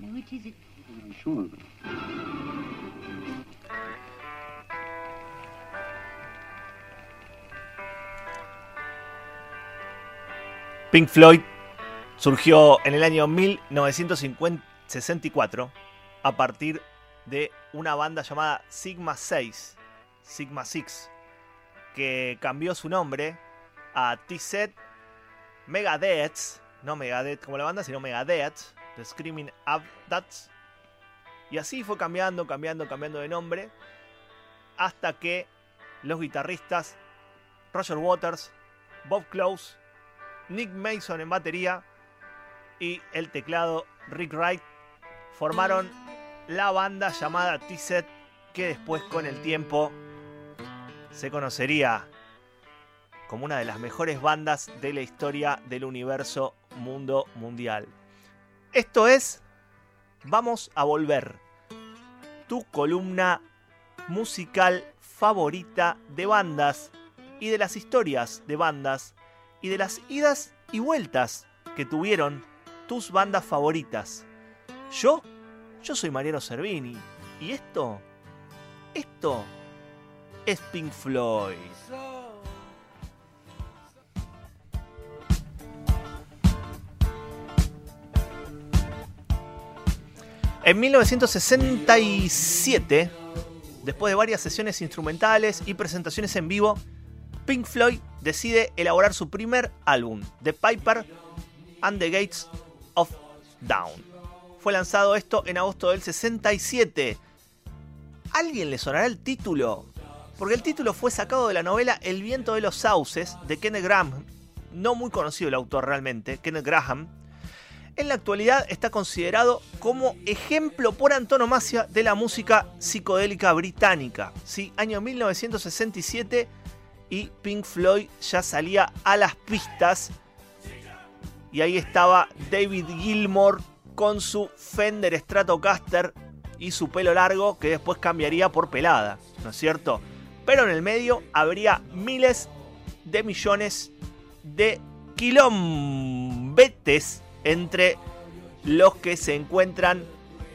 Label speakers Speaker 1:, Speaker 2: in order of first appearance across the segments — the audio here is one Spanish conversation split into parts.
Speaker 1: Which is it?
Speaker 2: Pink Floyd surgió en el año 1964 a partir de una banda llamada Sigma 6, Sigma 6, que cambió su nombre a T-Set Megadeth, no Megadeth como la banda, sino Megadeth, The Screaming Abdats. Y así fue cambiando, cambiando, cambiando de nombre, hasta que los guitarristas Roger Waters, Bob Close, Nick Mason en batería y el teclado Rick Wright formaron la banda llamada T-Set que después con el tiempo se conocería como una de las mejores bandas de la historia del universo mundo mundial. Esto es Vamos a volver. Tu columna musical favorita de bandas y de las historias de bandas y de las idas y vueltas que tuvieron tus bandas favoritas. Yo, yo soy Mariano Cervini y esto, esto es Pink Floyd. En 1967, después de varias sesiones instrumentales y presentaciones en vivo, Pink Floyd decide elaborar su primer álbum, The Piper and the Gates of Dawn. Fue lanzado esto en agosto del 67. ¿Alguien le sonará el título? Porque el título fue sacado de la novela El viento de los sauces de Kenneth Graham, no muy conocido el autor realmente, Kenneth Graham. En la actualidad está considerado como ejemplo por antonomasia de la música psicodélica británica. ¿sí? Año 1967 y Pink Floyd ya salía a las pistas. Y ahí estaba David Gilmour con su Fender Stratocaster y su pelo largo que después cambiaría por pelada, ¿no es cierto? Pero en el medio habría miles de millones de kilómetros entre los que se encuentran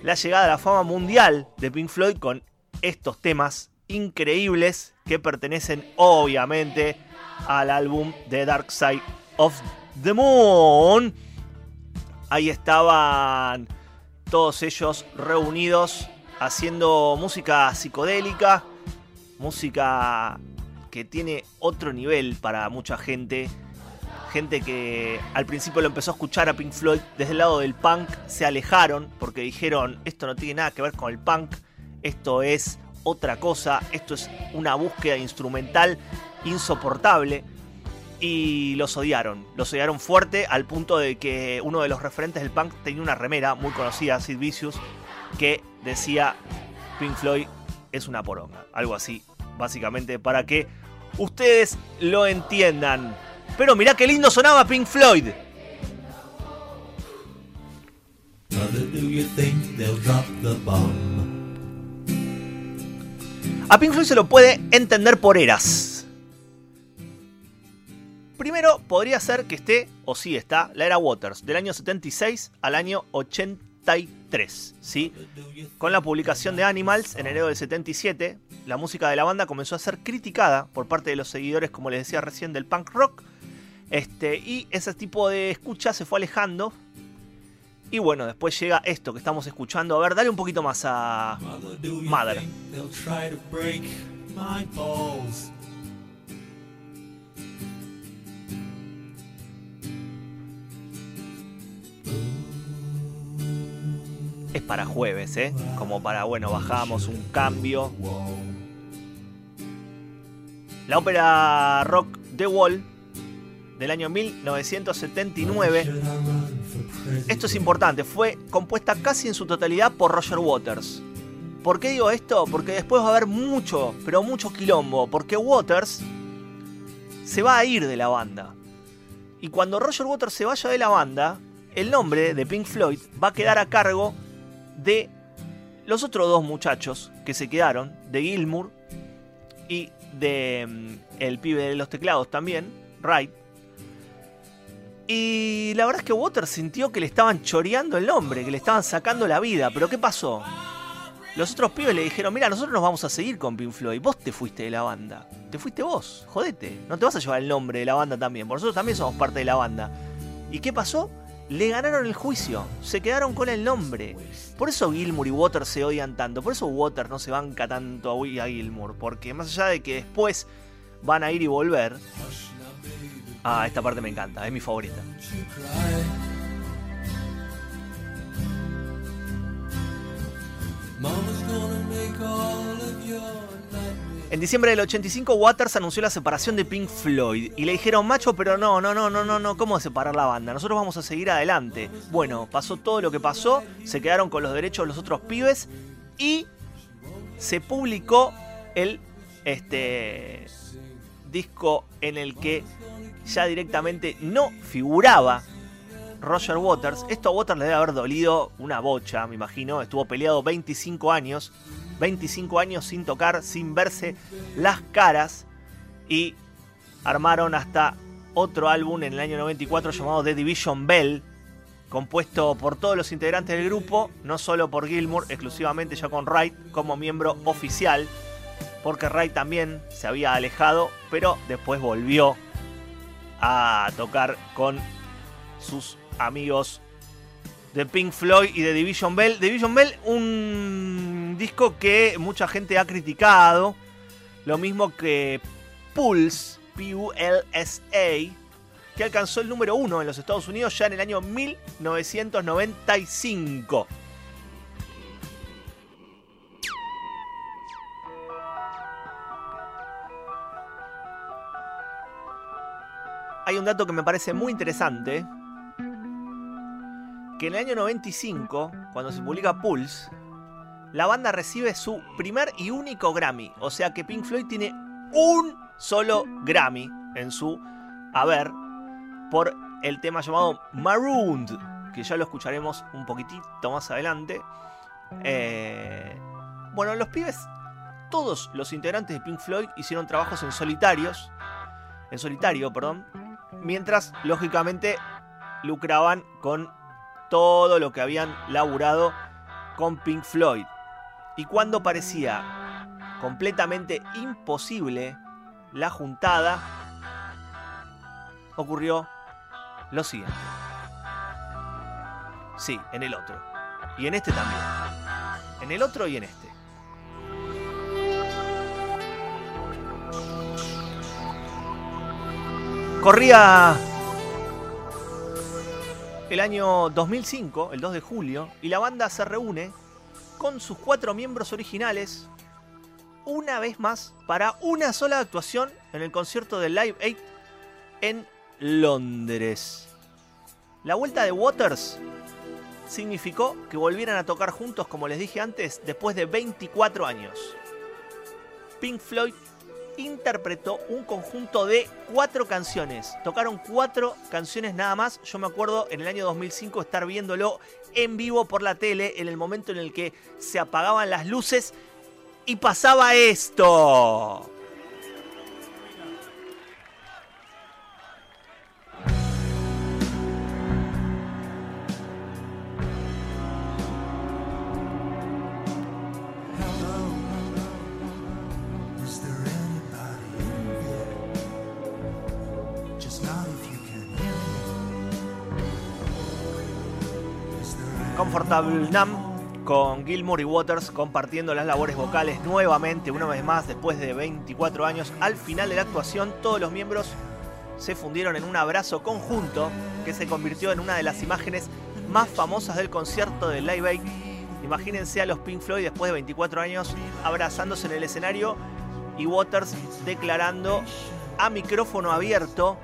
Speaker 2: la llegada a la fama mundial de Pink Floyd con estos temas increíbles que pertenecen obviamente al álbum The Dark Side of the Moon. Ahí estaban todos ellos reunidos haciendo música psicodélica, música que tiene otro nivel para mucha gente. Gente que al principio lo empezó a escuchar a Pink Floyd desde el lado del punk, se alejaron porque dijeron, esto no tiene nada que ver con el punk, esto es otra cosa, esto es una búsqueda instrumental insoportable. Y los odiaron, los odiaron fuerte al punto de que uno de los referentes del punk tenía una remera muy conocida, Sid Vicious, que decía Pink Floyd es una poronga, algo así, básicamente para que ustedes lo entiendan. Pero mirá qué lindo sonaba Pink Floyd. A Pink Floyd se lo puede entender por eras. Primero podría ser que esté, o sí está, la era Waters, del año 76 al año 83. ¿sí? Con la publicación de Animals en enero del 77, la música de la banda comenzó a ser criticada por parte de los seguidores, como les decía recién, del punk rock. Este, y ese tipo de escucha se fue alejando. Y bueno, después llega esto que estamos escuchando. A ver, dale un poquito más a Mother. Es para jueves, ¿eh? Como para, bueno, bajamos un cambio. La ópera rock The Wall del año 1979. Esto es importante, fue compuesta casi en su totalidad por Roger Waters. ¿Por qué digo esto? Porque después va a haber mucho, pero mucho quilombo, porque Waters se va a ir de la banda. Y cuando Roger Waters se vaya de la banda, el nombre de Pink Floyd va a quedar a cargo de los otros dos muchachos que se quedaron, de Gilmour y de mm, el pibe de los teclados también, Wright. Y la verdad es que Waters sintió que le estaban choreando el nombre, que le estaban sacando la vida. Pero ¿qué pasó? Los otros pibes le dijeron, mira, nosotros nos vamos a seguir con Pink Floyd. Vos te fuiste de la banda. Te fuiste vos. Jodete. No te vas a llevar el nombre de la banda también. Por nosotros también somos parte de la banda. ¿Y qué pasó? Le ganaron el juicio. Se quedaron con el nombre. Por eso Gilmour y Waters se odian tanto. Por eso Waters no se banca tanto a Gilmour. Porque más allá de que después van a ir y volver. Ah, esta parte me encanta. Es mi favorita. En diciembre del 85, Waters anunció la separación de Pink Floyd y le dijeron, macho, pero no, no, no, no, no, no, ¿cómo separar la banda? Nosotros vamos a seguir adelante. Bueno, pasó todo lo que pasó, se quedaron con los derechos de los otros pibes y se publicó el este, disco en el que ya directamente no figuraba Roger Waters. Esto a Waters le debe haber dolido una bocha, me imagino. Estuvo peleado 25 años. 25 años sin tocar, sin verse las caras. Y armaron hasta otro álbum en el año 94 llamado The Division Bell. Compuesto por todos los integrantes del grupo, no solo por Gilmour, exclusivamente ya con Wright como miembro oficial. Porque Wright también se había alejado, pero después volvió a tocar con sus amigos de Pink Floyd y de Division Bell. Division Bell, un disco que mucha gente ha criticado, lo mismo que Pulse, P-U-L-S-A, que alcanzó el número uno en los Estados Unidos ya en el año 1995. Que me parece muy interesante, que en el año 95, cuando se publica Pulse, la banda recibe su primer y único Grammy. O sea que Pink Floyd tiene un solo Grammy en su haber por el tema llamado Marooned, que ya lo escucharemos un poquitito más adelante. Eh, bueno, los pibes, todos los integrantes de Pink Floyd hicieron trabajos en solitarios, en solitario, perdón, mientras lógicamente lucraban con todo lo que habían laburado con Pink Floyd. Y cuando parecía completamente imposible la juntada, ocurrió lo siguiente. Sí, en el otro. Y en este también. En el otro y en este. Corría el año 2005, el 2 de julio, y la banda se reúne con sus cuatro miembros originales una vez más para una sola actuación en el concierto de Live 8 en Londres. La vuelta de Waters significó que volvieran a tocar juntos, como les dije antes, después de 24 años. Pink Floyd interpretó un conjunto de cuatro canciones. Tocaron cuatro canciones nada más. Yo me acuerdo en el año 2005 estar viéndolo en vivo por la tele en el momento en el que se apagaban las luces y pasaba esto. Con Gilmour y Waters compartiendo las labores vocales nuevamente, una vez más, después de 24 años. Al final de la actuación, todos los miembros se fundieron en un abrazo conjunto que se convirtió en una de las imágenes más famosas del concierto de Live Aid. Imagínense a los Pink Floyd después de 24 años abrazándose en el escenario y Waters declarando a micrófono abierto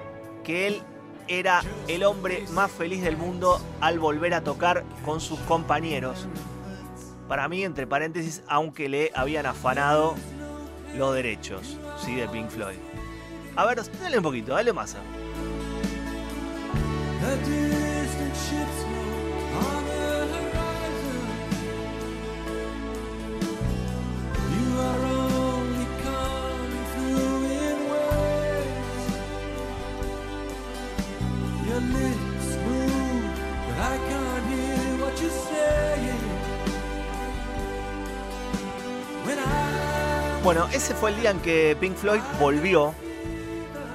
Speaker 2: que él era el hombre más feliz del mundo al volver a tocar con sus compañeros. Para mí, entre paréntesis, aunque le habían afanado los derechos ¿sí? de Pink Floyd. A ver, dale un poquito, dale masa. Bueno, ese fue el día en que Pink Floyd volvió.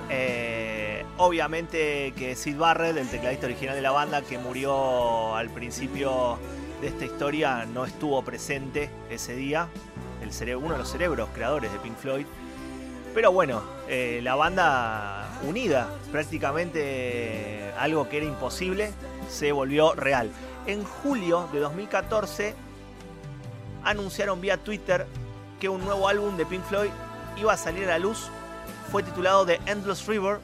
Speaker 2: Eh, obviamente que Sid Barrett, el tecladista original de la banda, que murió al principio de esta historia, no estuvo presente ese día. El uno de los cerebros creadores de Pink Floyd. Pero bueno, eh, la banda unida, prácticamente algo que era imposible, se volvió real. En julio de 2014 anunciaron vía Twitter que un nuevo álbum de Pink Floyd iba a salir a la luz. Fue titulado The Endless River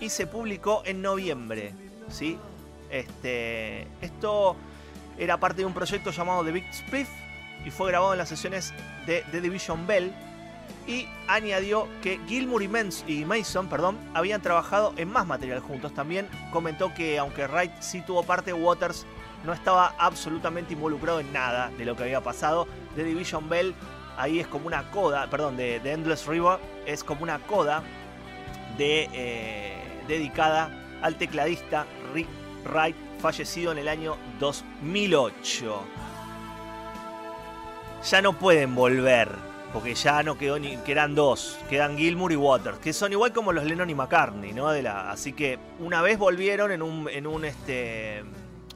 Speaker 2: y se publicó en noviembre. ¿sí? Este, esto era parte de un proyecto llamado The Big Spliff y fue grabado en las sesiones de The Division Bell. Y añadió que Gilmour y, Mason perdón, habían trabajado en más material juntos. También comentó que aunque Wright sí tuvo parte, Waters no estaba absolutamente involucrado en nada de lo que había pasado. The Division Bell ahí es como una coda, perdón, de, Endless River, es como una coda de, eh, dedicada al tecladista Rick Wright, fallecido en el año 2008. Ya no pueden volver, porque ya no quedó ni, quedan dos, quedan Gilmour y Waters, que son igual como los Lennon y McCartney, ¿no? De la, así que una vez volvieron en un, en un, este,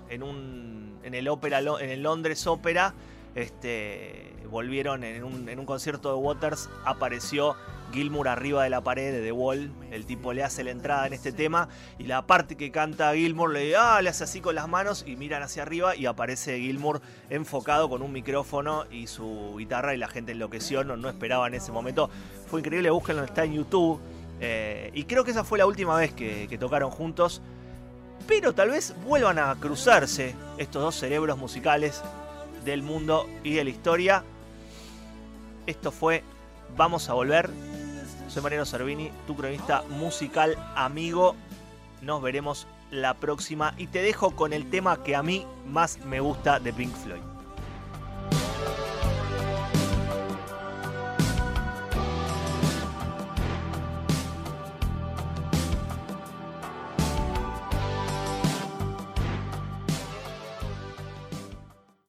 Speaker 2: en un, en el ópera, en el Londres Ópera, este, volvieron en un, concierto de Waters, apareció Gilmour arriba de la pared de The Wall, el tipo le hace la entrada en este tema y la parte que canta Gilmour le, ah, le hace así con las manos y miran hacia arriba y aparece Gilmour enfocado con un micrófono y su guitarra y la gente enloqueció, no, no esperaba en ese momento. Fue increíble, búsquenlo, está en YouTube. Eh, y creo que esa fue la última vez que, que tocaron juntos. Pero tal vez vuelvan a cruzarse estos dos cerebros musicales del mundo y de la historia. Esto fue Vamos a Volver. Soy Mariano Cervini, tu cronista musical amigo. Nos veremos la próxima y te dejo con el tema que a mí más me gusta de Pink Floyd.